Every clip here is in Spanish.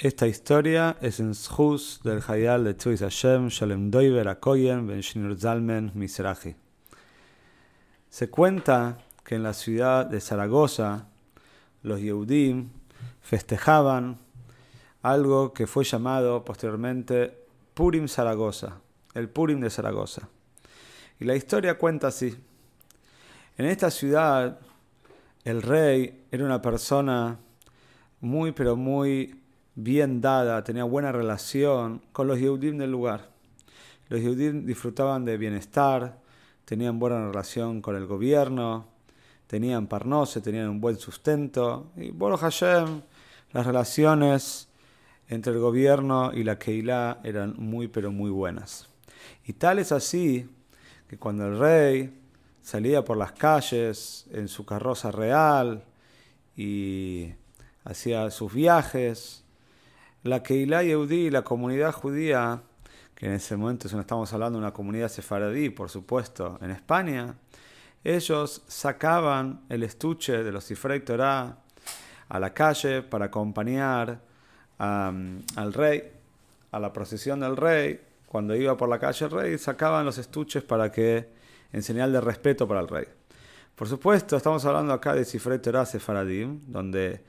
Esta historia es en Shus del Hayal de Tzuis Hashem Shalem Doiver Akoyen Ben Shinur Zalmen Misraji. Se cuenta que en la ciudad de Zaragoza los Yehudim festejaban algo que fue llamado posteriormente Purim Zaragoza, el Purim de Zaragoza. Y la historia cuenta así. En esta ciudad el rey era una persona muy pero muy bien dada, tenía buena relación con los Yehudim del lugar. Los Yehudim disfrutaban de bienestar, tenían buena relación con el gobierno, tenían parnose, tenían un buen sustento. Y Boro Hashem, las relaciones entre el gobierno y la Keilah eran muy, pero muy buenas. Y tal es así que cuando el rey salía por las calles en su carroza real y hacía sus viajes, la Keilah Yehudi, la comunidad judía, que en ese momento estamos hablando de una comunidad sefaradí, por supuesto, en España, ellos sacaban el estuche de los Sifrei Torah a la calle para acompañar al rey, a la procesión del rey. Cuando iba por la calle el rey, sacaban los estuches para que, en señal de respeto para el rey. Por supuesto, estamos hablando acá de Sifrei Torah Sefaradim, donde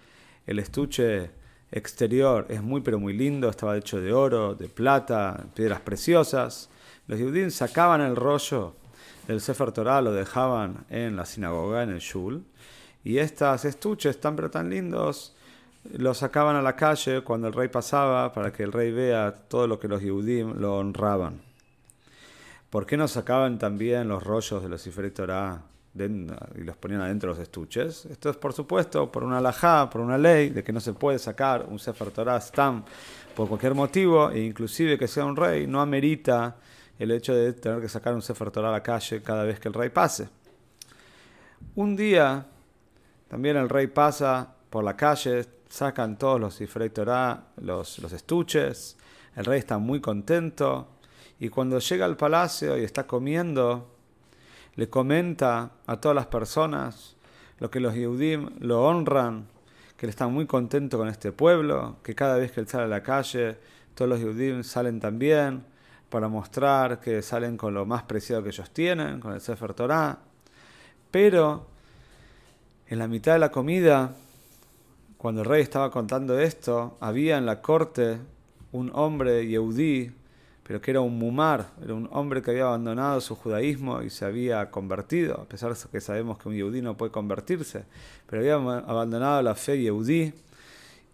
el estuche exterior es muy pero muy lindo, estaba hecho de oro, de plata, piedras preciosas. Los judíos sacaban el rollo del Sefer Torah, lo dejaban en la sinagoga, en el shul, y estas estuches tan pero tan lindos los sacaban a la calle cuando el rey pasaba para que el rey vea todo lo que los judíos lo honraban. ¿Por qué no sacaban también los rollos de los Torah y los ponían adentro de los estuches. Esto es, por supuesto, por una alajá, por una ley, de que no se puede sacar un Sefer Torah Stam por cualquier motivo, e inclusive que sea un rey, no amerita el hecho de tener que sacar un Sefer Torah a la calle cada vez que el rey pase. Un día, también el rey pasa por la calle, sacan todos los Sefer Torah, los, los estuches, el rey está muy contento, y cuando llega al palacio y está comiendo, le comenta a todas las personas lo que los Yehudim lo honran, que él está muy contento con este pueblo, que cada vez que él sale a la calle, todos los Yehudim salen también para mostrar que salen con lo más preciado que ellos tienen, con el Sefer Torah. Pero en la mitad de la comida, cuando el rey estaba contando esto, había en la corte un hombre Yehudí pero que era un mumar, era un hombre que había abandonado su judaísmo y se había convertido, a pesar de que sabemos que un yehudí no puede convertirse, pero había abandonado la fe yehudí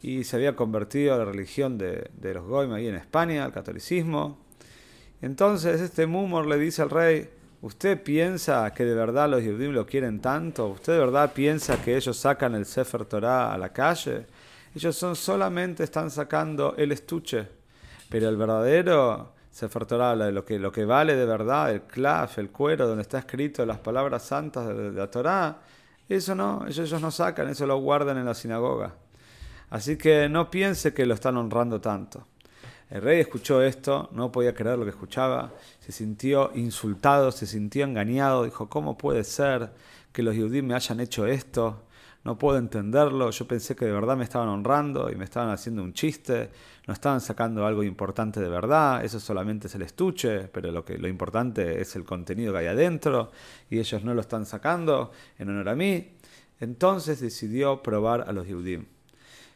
y se había convertido a la religión de, los goim ahí en España, al catolicismo. Entonces este mumor le dice al rey, ¿usted piensa que de verdad los yehudí lo quieren tanto? ¿Usted de verdad piensa que ellos sacan el Sefer Torah a la calle? Ellos son solamente están sacando el estuche, pero el verdadero Sefer Torah habla de lo que, lo que vale de verdad, el claf, el cuero, donde está escrito las palabras santas de, la Torah, eso no, ellos, ellos no sacan, eso lo guardan en la sinagoga. Así que no piense que lo están honrando tanto. El rey escuchó esto, no podía creer lo que escuchaba, se sintió insultado, se sintió engañado, dijo, ¿cómo puede ser que los judíos me hayan hecho esto? No puedo entenderlo, yo pensé que de verdad me estaban honrando y me estaban haciendo un chiste, no estaban sacando algo importante de verdad, eso solamente es el estuche, pero lo, que, lo importante es el contenido que hay adentro y ellos no lo están sacando en honor a mí. Entonces decidió probar a los Yehudim.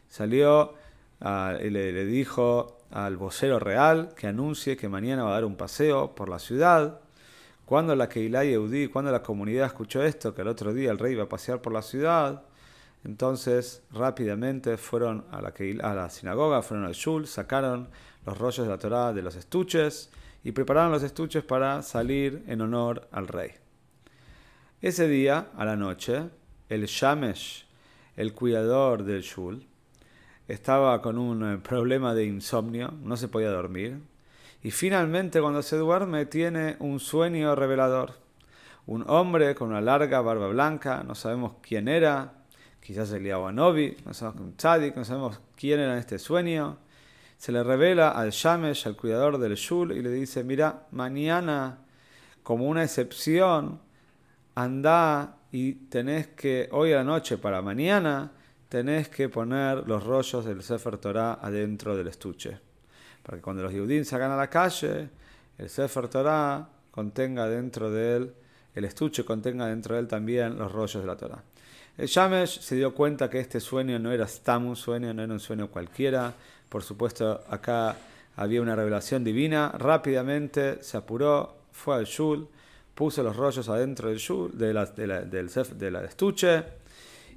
Salió ah, y le, dijo al vocero real que anuncie que mañana va a dar un paseo por la ciudad. Cuando la Keilah cuando la comunidad escuchó esto, que el otro día el rey iba a pasear por la ciudad, entonces, rápidamente fueron a la, sinagoga, fueron al shul, sacaron los rollos de la Torá de los estuches y prepararon los estuches para salir en honor al rey. Ese día, a la noche, el Shamesh, el cuidador del shul, estaba con un eh, problema de insomnio, no se podía dormir. Y finalmente cuando se duerme tiene un sueño revelador. Un hombre con una larga barba blanca, no sabemos quién era, quizás el Novi, no sabemos no sabemos quién era este sueño. Se le revela al Shamesh, al cuidador del Shul, y le dice, mira, mañana, como una excepción, anda y tenés que, hoy a la noche para mañana, tenés que poner los rollos del Sefer Torah adentro del estuche. Para que cuando los Yehudim salgan a la calle, el Sefer Torah contenga dentro de él, el estuche contenga dentro de él también los rollos de la Torah. El Shamesh se dio cuenta que este sueño no era stam un sueño, no era un sueño cualquiera. Por supuesto, acá había una revelación divina. Rápidamente se apuró, fue al Shul, puso los rollos adentro del, shul, de la, del, del estuche.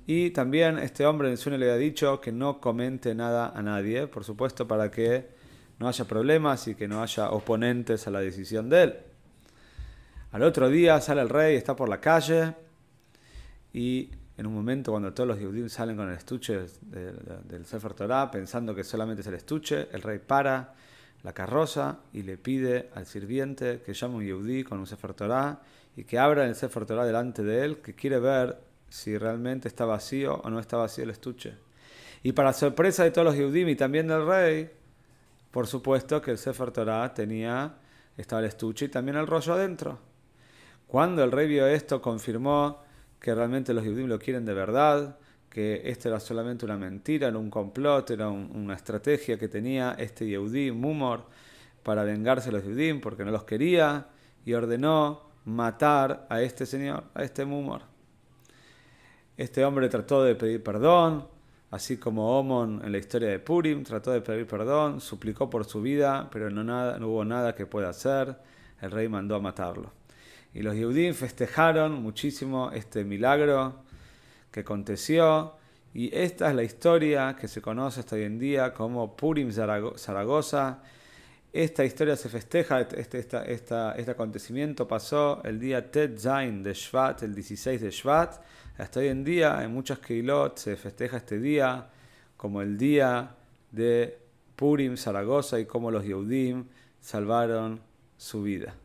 Y también este hombre en el sueño le había dicho que no comente nada a nadie, por supuesto, para que no haya problemas y que no haya oponentes a la decisión de él. Al otro día sale el rey, está por la calle y en un momento cuando todos los judíos salen con el estuche del Sefer Torah pensando que solamente es el estuche, el rey para la carroza y le pide al sirviente que llame un yudí con un Sefer Torah y que abra el Sefer Torah delante de él, que quiere ver si realmente está vacío o no está vacío el estuche. Y para sorpresa de todos los judíos y también del rey, por supuesto que el Sefer Torah tenía, estaba el estuche y también el rollo adentro. Cuando el rey vio esto, confirmó que realmente los judíos lo quieren de verdad, que esto era solamente una mentira, era un complot, era una estrategia que tenía este Yehudí, Mumor, para vengarse de los judíos porque no los quería y ordenó matar a este señor, a este Mumor. Este hombre trató de pedir perdón, así como Omon en la historia de Purim trató de pedir perdón, suplicó por su vida, pero no, nada, no hubo nada que pueda hacer. El rey mandó a matarlo. Y los Yehudim festejaron muchísimo este milagro que aconteció. Y esta es la historia que se conoce hasta hoy en día como Purim Zaragoza. Esta historia se festeja, este, este acontecimiento pasó el día Tet Zain de Shvat, el 16 de Shvat. Hasta hoy en día en muchas Keilot se festeja este día como el día de Purim Zaragoza y como los Yehudim salvaron su vida.